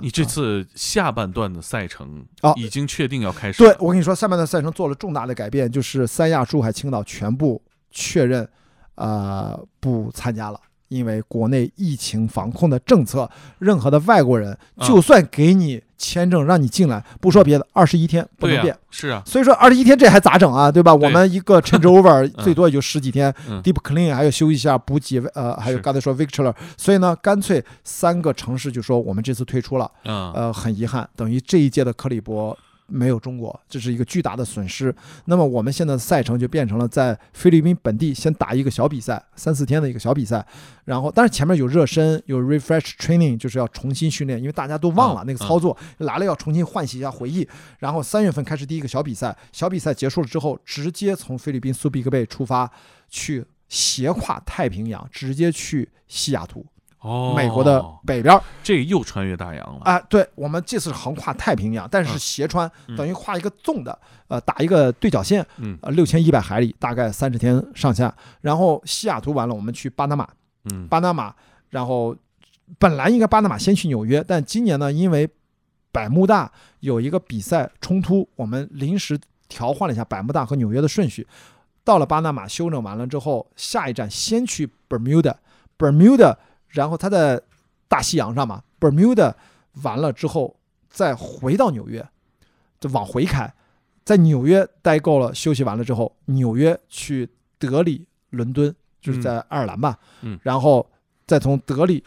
你这次下半段的赛程啊。已经确定要开始对，我跟你说，下半段赛程做了重大的改变，就是三亚、珠海、青岛全部确认，呃，不参加了。因为国内疫情防控的政策，任何的外国人，啊就算给你签证让你进来，不说别的，二十一天不、能变。是啊，所以说二十一天这还咋整啊？对吧？我们一个 changeover 最多也就十几天嗯，deep clean 还要休息一下补给，呃，还有刚才说 Victor，所以呢，干脆三个城市就说我们这次退出了。嗯，呃，很遗憾，等于这一届的克里伯没有中国，这是一个巨大的损失。那么我们现在的赛程就变成了在菲律宾本地先打一个小比赛，三四天的一个小比赛，然后但是前面有热身，有 refresh training，就是要重新训练，因为大家都忘了嗯那个操作，来了要重新唤起一下回忆。然后三月份开始第一个小比赛，小比赛结束了之后，直接从菲律宾苏比克贝出发去。斜跨太平洋，直接去西雅图，哦，美国的北边儿，这又穿越大洋了，啊，对，我们这次是横跨太平洋，但是嗯。斜穿，嗯。等于画一个纵的，呃，打一个对角线，嗯。呃，六千一百海里，大概三十天上下。然后西雅图完了，我们去巴拿马，嗯。巴拿马，然后本来应该巴拿马先去纽约，但今年呢，因为百慕大有一个比赛冲突，我们临时调换了一下百慕大和纽约的顺序。到了巴拿马休整完了之后，下一站先去 Bermuda，Bermuda，然后他在大西洋上嘛，Bermuda 完了之后再回到纽约，就往回开，在纽约待够了，休息完了之后，纽约去德里、伦敦，就是在爱尔兰吧，嗯。然后再从德里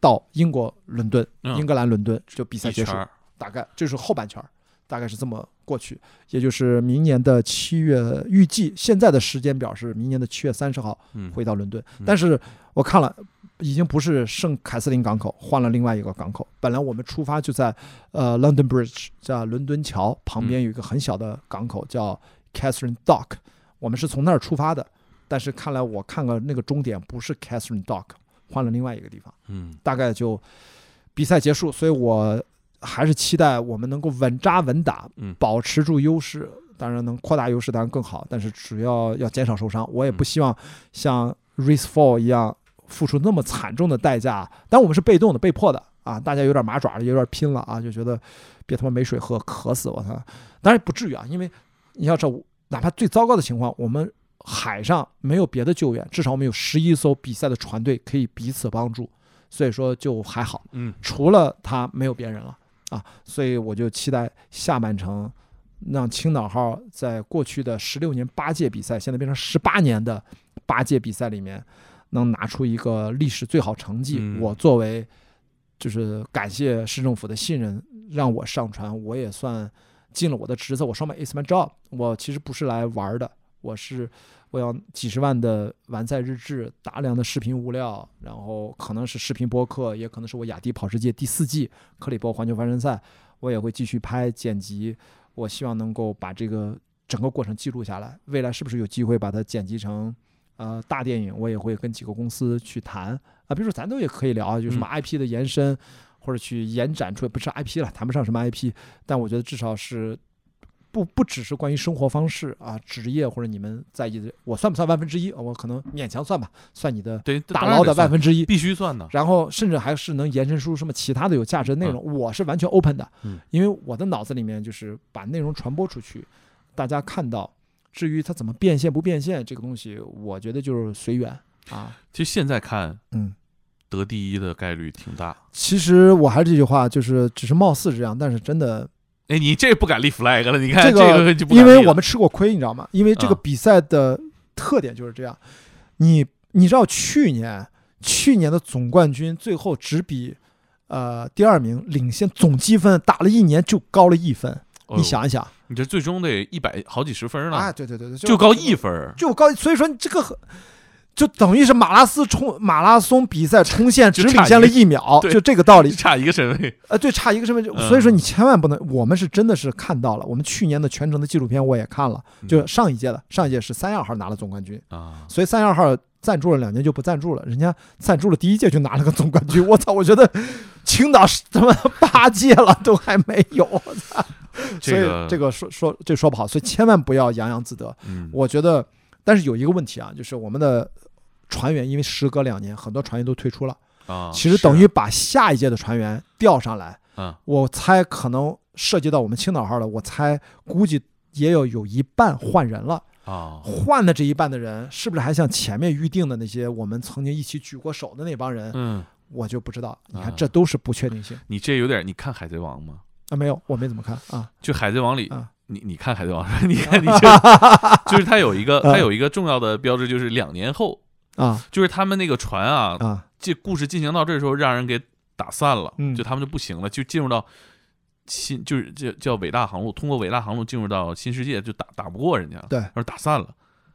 到英国伦敦，嗯。英格兰伦敦就比赛结束，大概就是后半圈，大概是这么过去，也就是明年的七月，预计现在的时间表是明年的七月三十号嗯回到伦敦嗯，但是我看了。已经不是圣凯瑟琳港口，换了另外一个港口。本来我们出发就在呃 London Bridge，在伦敦桥旁边有一个很小的港口叫 Catherine Dock，我们是从那儿出发的。但是看来我看了那个终点不是 Catherine Dock，换了另外一个地方。嗯大概就比赛结束，所以我还是期待我们能够稳扎稳打，嗯保持住优势。当然能扩大优势当然更好，但是主要要减少受伤。我也不希望像 Race Fall 一样付出那么惨重的代价。但我们是被动的、被迫的啊，大家有点麻爪了，有点拼了啊，就觉得别他妈没水喝，渴死我操！当然不至于啊，因为你要知道，哪怕最糟糕的情况，我们海上没有别的救援，至少我们有十一艘比赛的船队可以彼此帮助，所以说就还好。嗯除了他没有别人了啊，所以我就期待下半程让青岛号在过去的十六年八届比赛，现在变成十八年的八届比赛里面，能拿出一个历史最好成绩。嗯我作为就是感谢市政府的信任，让我上船，我也算尽了我的职责。我上面 is my job，我其实不是来玩儿的，我是我要几十万的完赛日志，大量的视频物料，然后可能是视频播客，也可能是我雅迪跑世界第四季克里伯环球帆船赛，我也会继续拍剪辑。我希望能够把这个整个过程记录下来，未来是不是有机会把它剪辑成呃大电影？我也会跟几个公司去谈啊，比如说咱都也可以聊啊，就什么 IP 的延伸，或者去延展出不是 IP 了，谈不上什么 IP，但我觉得至少是不不只是关于生活方式啊、职业或者你们在意的，我算不算万分之一？我可能勉强算吧，算你的对，打捞的万分之一。必须算的，然后甚至还是能延伸出什么其他的有价值的内容，我是完全 open 的，嗯因为我的脑子里面就是把内容传播出去，大家看到。至于它怎么变现不变现这个东西，我觉得就是随缘啊。其实现在看嗯，得第一的概率挺大。其实我还是这句话，就是只是貌似是这样，但是真的哎，你这不敢立 flag 了，你看这个就不因为我们吃过亏，你知道吗？因为这个啊比赛的特点就是这样，你你知道去年去年的总冠军最后只比呃第二名领先总积分打了一年就高了一分，哦你想一想，你这最终得一百好几十分呢，啊，对对对对，就高一分，就高，所以说你这个很。就等于是马拉松冲马拉松比赛冲线只领先了一一秒，对就这个道理。差一个身位。呃，对，差一个身份证，嗯。所以说你千万不能，我们是真的是看到了，我们去年的全程的纪录片我也看了，就上一届的，上一届是三亚号拿了总冠军，啊，所以三亚号赞助了两年就不赞助了，人家赞助了第一届就拿了个总冠军，我操，我觉得青岛是他妈 八届了都还没有，我操，所以这个这个说说这说不好，所以千万不要洋洋自得，嗯，我觉得，但是有一个问题啊，就是我们的船员因为时隔两年，很多船员都退出了。啊，其实等于把下一届的船员调上来，嗯我猜可能涉及到我们青岛号的，我猜估计也有有一半换人了。啊，换的这一半的人，是不是还像前面预定的那些我们曾经一起举过手的那帮人，嗯，我就不知道。你看啊，这都是不确定性你这有点，你看《海贼王》吗？啊！没有，我没怎么看啊就《海贼王》里，啊你你看《海贼王》，你看你这，就是它有一个，嗯 它有一个重要的标志，就是两年后，啊就是他们那个船啊，啊！这故事进行到这时候，让人给打散了，嗯就他们就不行了，就进入到新，就是叫叫伟大航路，通过伟大航路进入到新世界，就打打不过人家，对而打散了。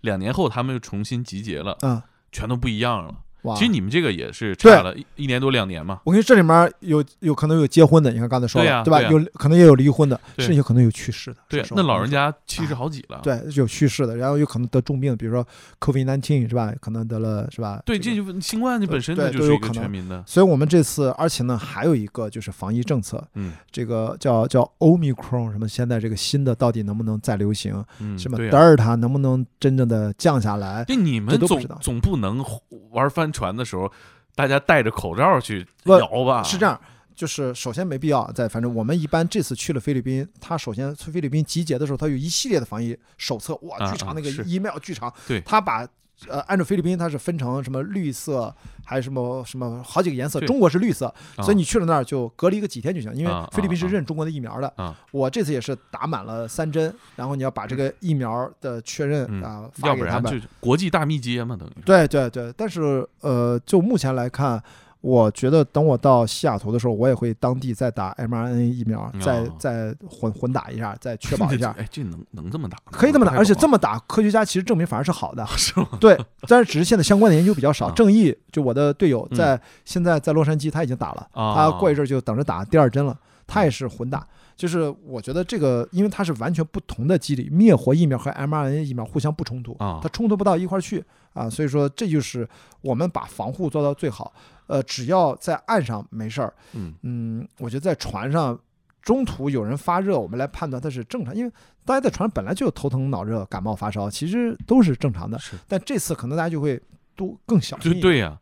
两年后，他们又重新集结了，嗯全都不一样了。哇！其实你们这个也是对差了一一年多两年嘛，我跟你说，这里面有有可能有结婚的，你看刚才说？对吧对呀有可能也有离婚的，甚至有可能有去世的。对那老人家七十好几了，对有去世的，然后有可能得重病，比如说 COVID nineteen 是吧？可能得了是吧？对，这就新冠你本身对它就是一个都有可能全民的，所以我们这次，而且呢，还有一个就是防疫政策，嗯这个叫叫 Omicron 什么，现在这个新的到底能不能再流行？嗯，什么对呀德尔塔能不能真正的降下来？这你们总不总不能玩帆船的时候，大家戴着口罩去不摇吧？是这样，就是首先没必要在，反正我们一般这次去了菲律宾，他首先去菲律宾集结的时候，他有一系列的防疫手册，哇，啊巨长那个 email 巨长，对他把。呃，按照菲律宾，它是分成什么绿色，还有什么什么好几个颜色。中国是绿色，啊所以你去了那儿就隔离个几天就行，因为啊菲律宾是认中国的疫苗的。啊我这次也是打满了三针，然后你要把这个疫苗的确认嗯啊发要不然给他们。就国际大密接嘛，等于对对对，但是呃，就目前来看，我觉得等我到西雅图的时候，我也会当地再打 mRNA 疫苗，再哦再混混打一下，再确保一下。哎，这能能这么打吗？可以这么打，而且这么么打，科学家其实证明反而是好的。是吗？对，但是只是现在相关的研究比较少。啊正义就我的队友嗯在现在在洛杉矶，他已经打了，啊他过一阵儿就等着打第二针了。他也是混打，就是我觉得这个，因为它是完全不同的机理，灭活疫苗和 mRNA 疫苗互相不冲突啊它冲突不到一块儿去啊，所以说这就是我们把防护做到最好。呃，只要在岸上没事儿，嗯嗯，我觉得在船上中途有人发热，我们来判断它是正常，因为大家在船上本来就有头疼脑热、感冒发烧，其实都是正常的。是但这次可能大家就会都更小心。对对呀，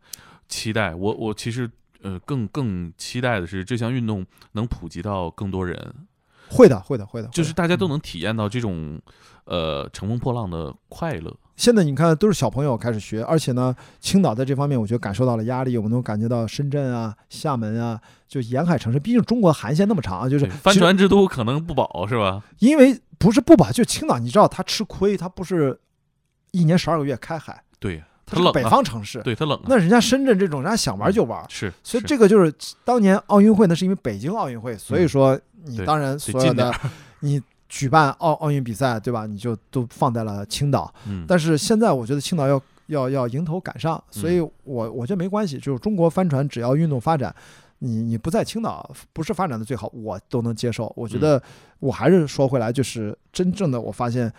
期待我我其实呃更更期待的是这项运动能普及到更多人，会的，会的，会的，就是大家都能体验到这种呃乘风破浪的快乐。现在你看，都是小朋友开始学，而且呢，青岛在这方面，我觉得感受到了压力。我们能感觉到深圳啊、厦门啊，就沿海城市，毕竟中国航线那么长啊，就是帆船之都可能不保是吧？因为不是不保，就青岛，你知道它吃亏，它不是一年十二个月开海，对呀，它是北方城市。对它冷啊，那人家深圳这种，人家想玩就玩，是，所以这个就是当年奥运会，那是因为北京奥运会，所以说你当然所有的你举办奥奥运比赛，对吧？你就都放在了青岛。嗯，但是现在我觉得青岛要要要迎头赶上，所以我我觉得没关系，就是中国帆船只要运动发展，你你不在青岛不是发展的最好，我都能接受。我觉得我还是说回来，就是真正的我发现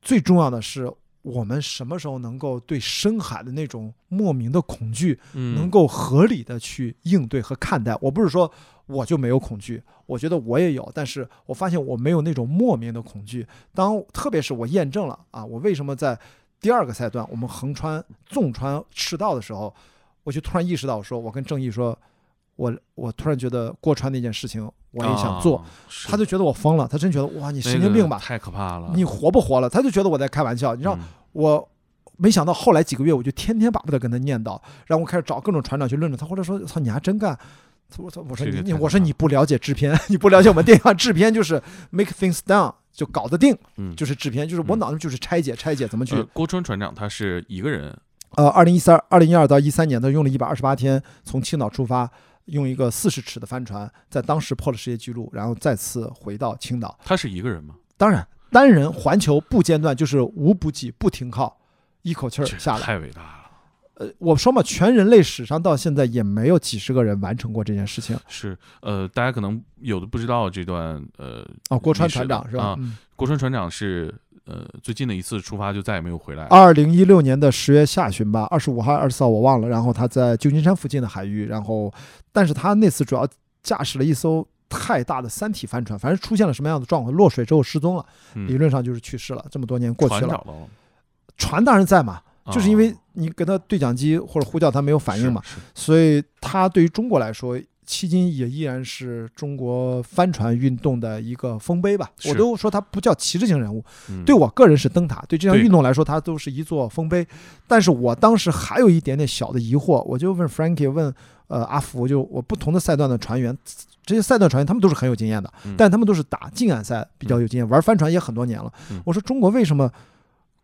最重要的是。我们什么时候能够对深海的那种莫名的恐惧，嗯能够合理的去应对和看待？我不是说我就没有恐惧，我觉得我也有，但是我发现我没有那种莫名的恐惧。当特别是我验证了啊，我为什么在第二个赛段我们横穿、纵穿赤道的时候，我就突然意识到，说我跟郑毅说，我我突然觉得过川那件事情我也想做，啊他就觉得我疯了，他真觉得哇你神经病吧，太可怕了。你活不活了？他就觉得我在开玩笑，你知道。嗯我没想到后来几个月，我就天天巴不得跟他念叨，然后我开始找各种船长去论证。他后来说：“操，你还真干！”我操，我说你我说你不了解制片，你不了解我们电影制片就是 make things done，就搞得定，嗯，就是制片，就是我嗯脑子就是拆解拆解怎么去呃。郭川船长他是一个人，呃，二零一三、二零一二到一三年，他用了一百二十八天从青岛出发，用一个四十尺的帆船，在当时破了世界纪录，然后再次回到青岛。他是一个人吗？当然，单人环球不间断，就是无补给、不停靠，一口气儿下来。太伟大了。呃，我说嘛，全人类史上到现在也没有几十个人完成过这件事情。是，呃，大家可能有的不知道这段，呃，哦，郭川船长是吧啊？嗯，郭川船长是，呃，最近的一次出发就再也没有回来。二零一六年的十月下旬吧，二十五号、二十四号我忘了。然后他在旧金山附近的海域，然后，但是他那次主要驾驶了一艘太大的三体帆船，反正出现了什么样的状况，落水之后失踪了，嗯理论上就是去世了。这么多年过去了，船当然在嘛，就是因为哦你给他对讲机或者呼叫他没有反应嘛，，所以他对于中国来说迄今也依然是中国帆船运动的一个丰碑吧。我都说它不叫旗帜性人物，嗯对我个人是灯塔，对这项运动来说，它都是一座丰碑。但是我当时还有一点点小的疑惑，我就问 Frankie，问呃阿福，就我不同的赛段的船员，这些赛段船员他们都是很有经验的，嗯但他们都是打近岸赛比较有经验，玩帆船也很多年了。嗯我说中国为什么？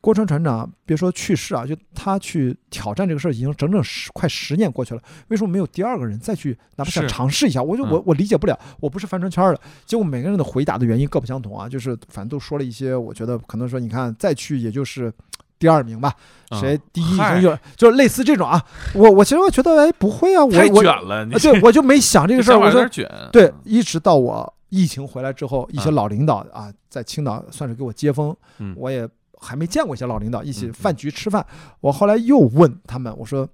郭川船长，别说去世啊，就他去挑战这个事儿，已经整整十快十年过去了，为什么没有第二个人再去哪怕想尝试一下？我就我嗯。我理解不了，我不是帆船圈儿的。结果每个人的回答的原因各不相同啊，就是反正都说了一些，我觉得可能说，你看再去也就是第二名吧，啊谁第一已嗨。经有就是类似这种啊。我我其实我觉得哎不会啊，我太我卷了，对我就没想这个 事儿，我说有点卷，对，一直到我疫情回来之后，一些嗯。老领导啊，在青岛算是给我接风，嗯。我也还没见过一些老领导，一起饭局吃饭。我后来又问他们，我说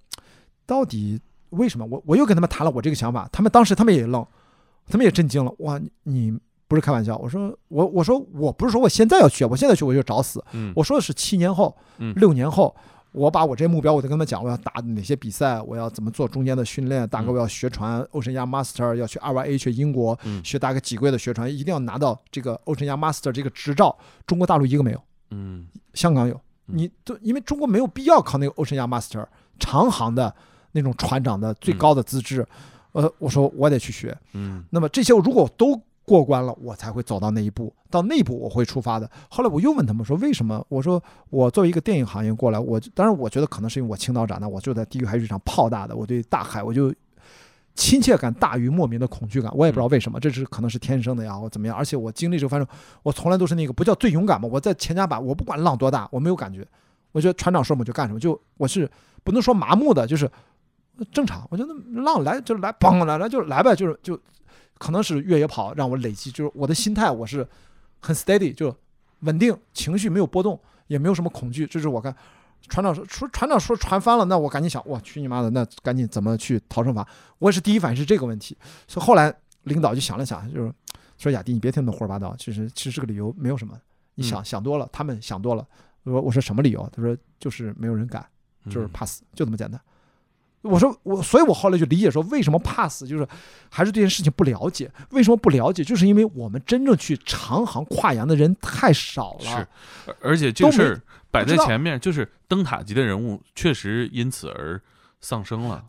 到底为什么？我我又跟他们谈了我这个想法，他们当时他们也愣，他们也震惊了。哇，你你不是开玩笑？我说我我说我不是说我现在要去，我现在去我就找死。嗯，我说的是七年后、嗯六年后，我把我这些目标，我就跟他们讲，我要打哪些比赛，我要怎么做中间的训练，大概嗯我要学船，Oceania Master，要去 RYA 去英国嗯学大概几个月的学船，一定要拿到这个 Oceania Master 这个执照。中国大陆一个没有，嗯。香港有，嗯。你都因为中国没有必要考那个 Oceania Master 长航的那种船长的最高的资质，呃，我说我得去学。嗯。那么这些如果都过关了，我才会走到那一步，到那一步我会出发的。后来我又问他们说为什么？我说我作为一个电影行业过来，我当然我觉得可能是因为我青岛长大，我就在地狱海水场泡大的，我对大海我就亲切感大于莫名的恐惧感，我也不知道为什么，这是可能是天生的呀，或怎么样。而且我经历这个，反正我从来都是那个不叫最勇敢嘛，我在前甲板，我不管浪多大，我没有感觉，我觉得船长说什么就干什么，就我是不能说麻木的，就是正常。我觉得浪来就来，嘣来来就来呗，就是就可能是越野跑让我累积，就是我的心态我是很 steady，就稳定，情绪没有波动，也没有什么恐惧。这是我看船长说，说船长说船翻了，那我赶紧想，我去你妈的，那赶紧怎么去逃生法？我也是第一反应是这个问题，所以后来领导就想了想，就是说雅迪，你别听那胡说八道，其实其实这个理由没有什么，你想、想多了，他们想多了。我说我说什么理由？他说就是没有人敢。就是嗯怕死，就这么简单。我说我，所以我后来就理解说，为什么怕死，就是还是对这件事情不了解。为什么不了解？就是因为我们真正去长航跨洋的人太少了。是，而而且这个事儿摆在前面，就是灯塔级的人物确实因此而丧生了。